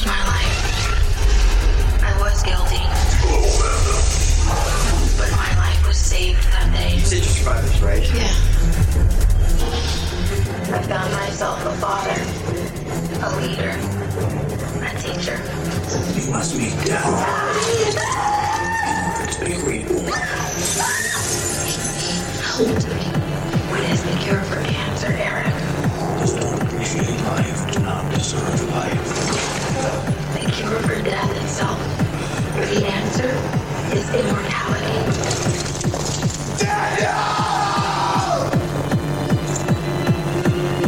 changed my life. I was guilty. But my life was saved that day. You said you survived this, right? Yeah. I found myself a father, a leader, a teacher. You must be down. The answer is immortality. Daniel!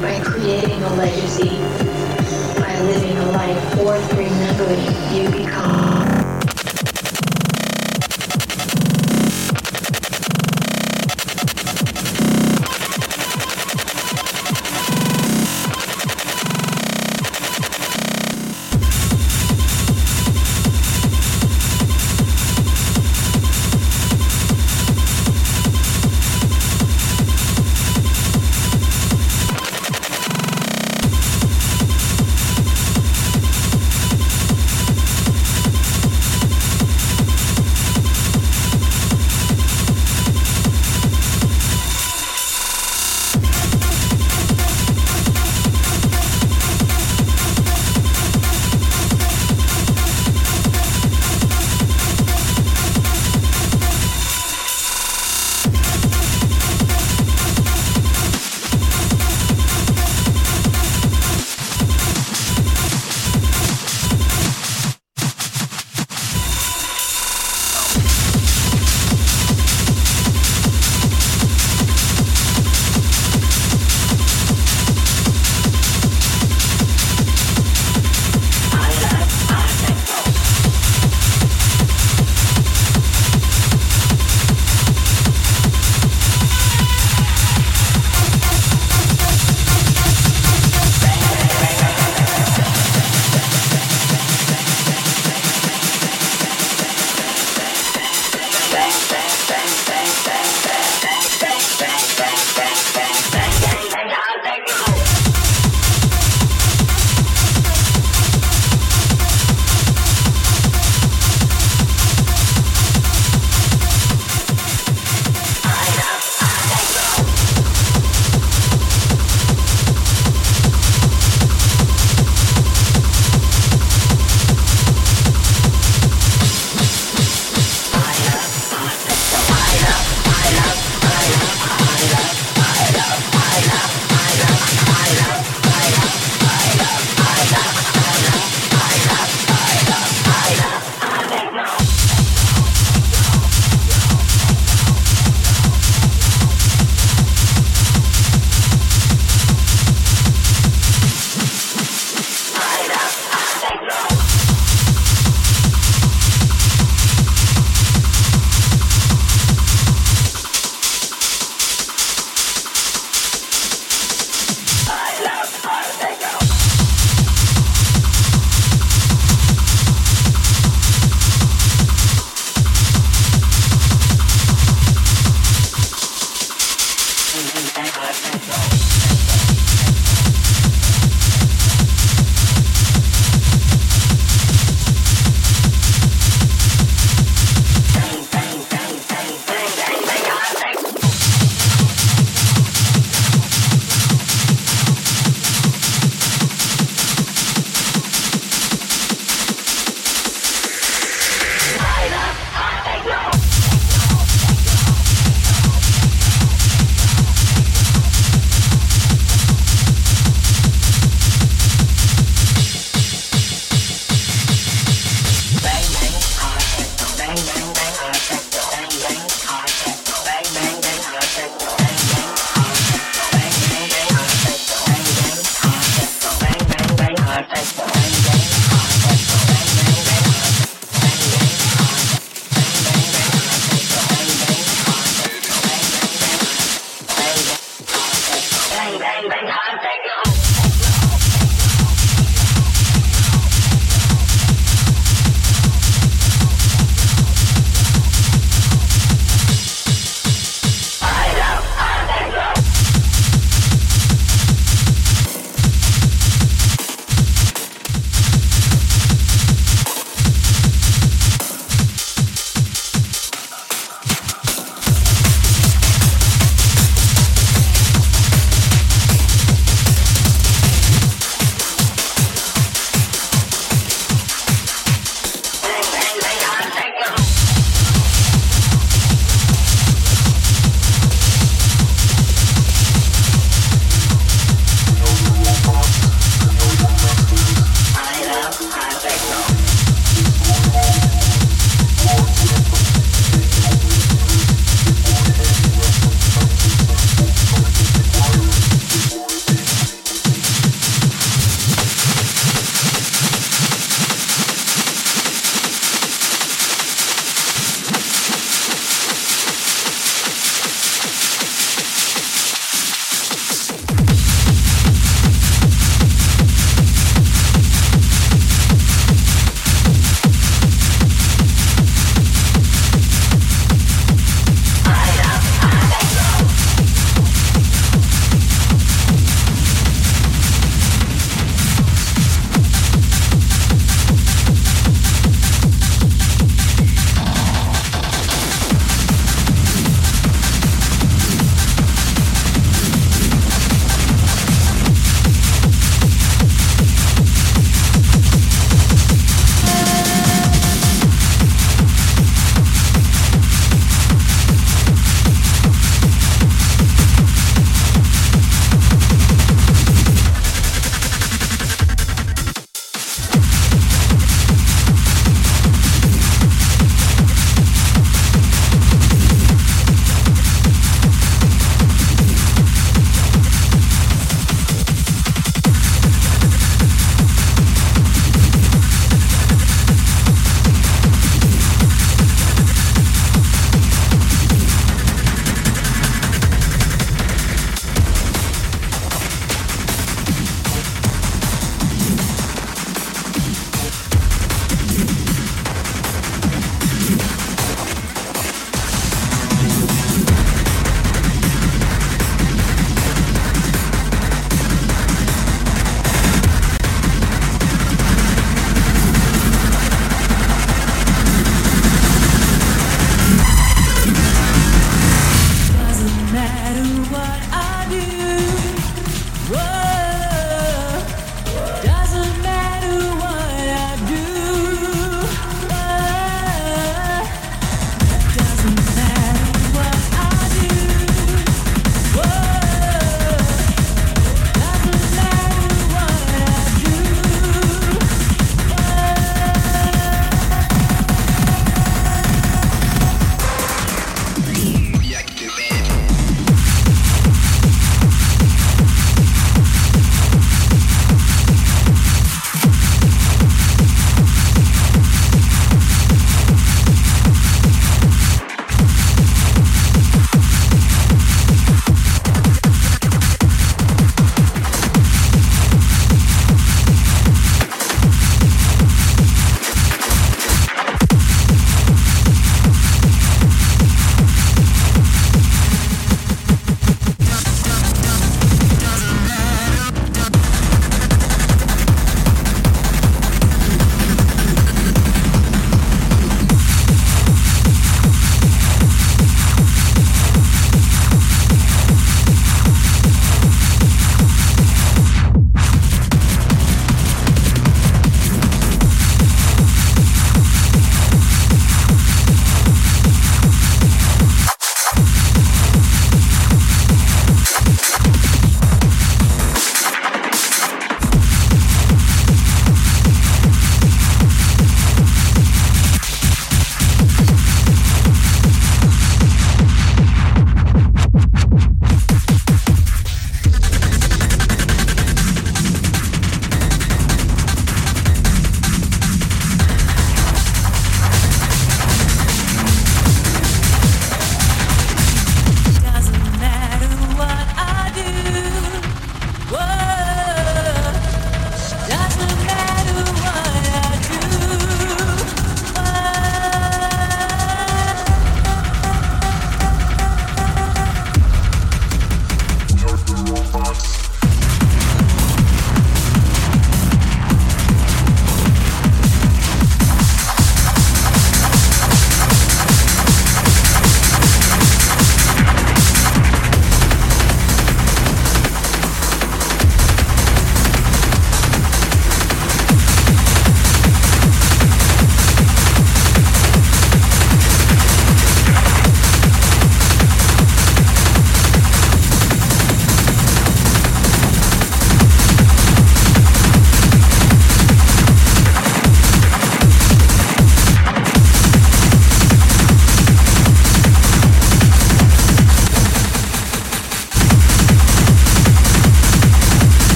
By creating a legacy, by living a life worth remembering, you become.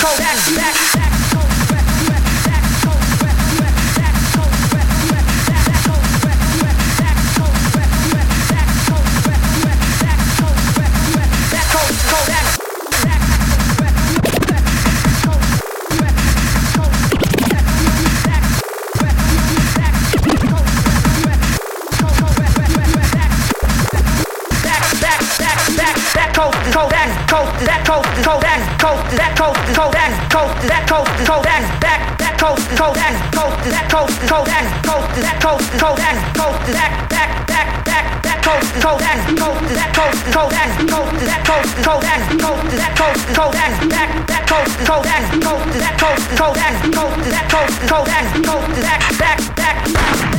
Go back, back. coast is that coast is coast that coast that coast is coast that coast that coast is coast that back that coast is coast that coast is coast is coast that coast is coast is coast that coast is that back back back that coast is coast that coast is that coast is coast that coast is that coast is coast that coast is that coast is coast that back that coast is coast that coast is that coast is coast that coast is that coast is coast that coast is back back back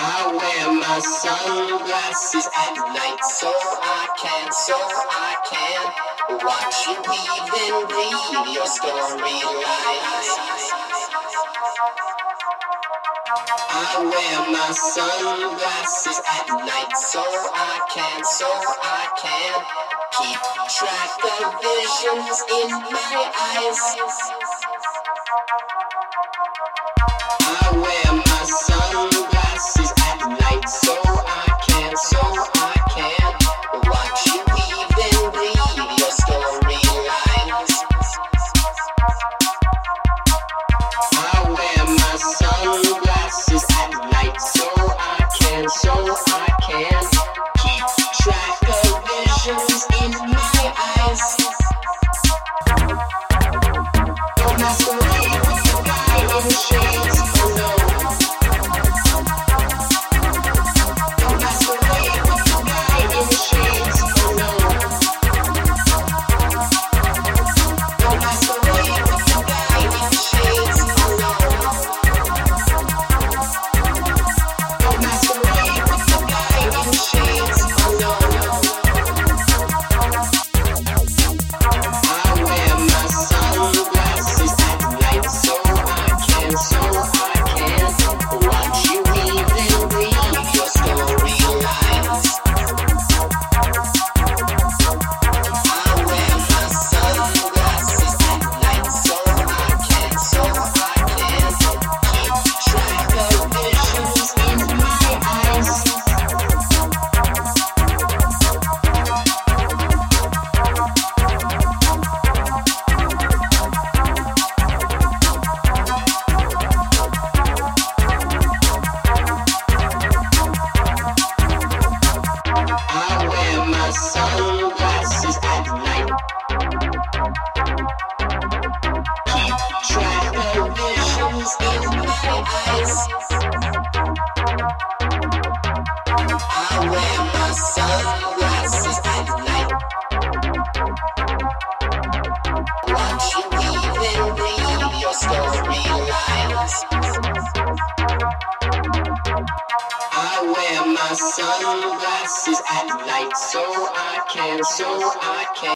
I wear my sunglasses at night so I can, so I can watch you weave and read your storylines. I wear my sunglasses at night so I can, so I can Keep track of visions in my eyes.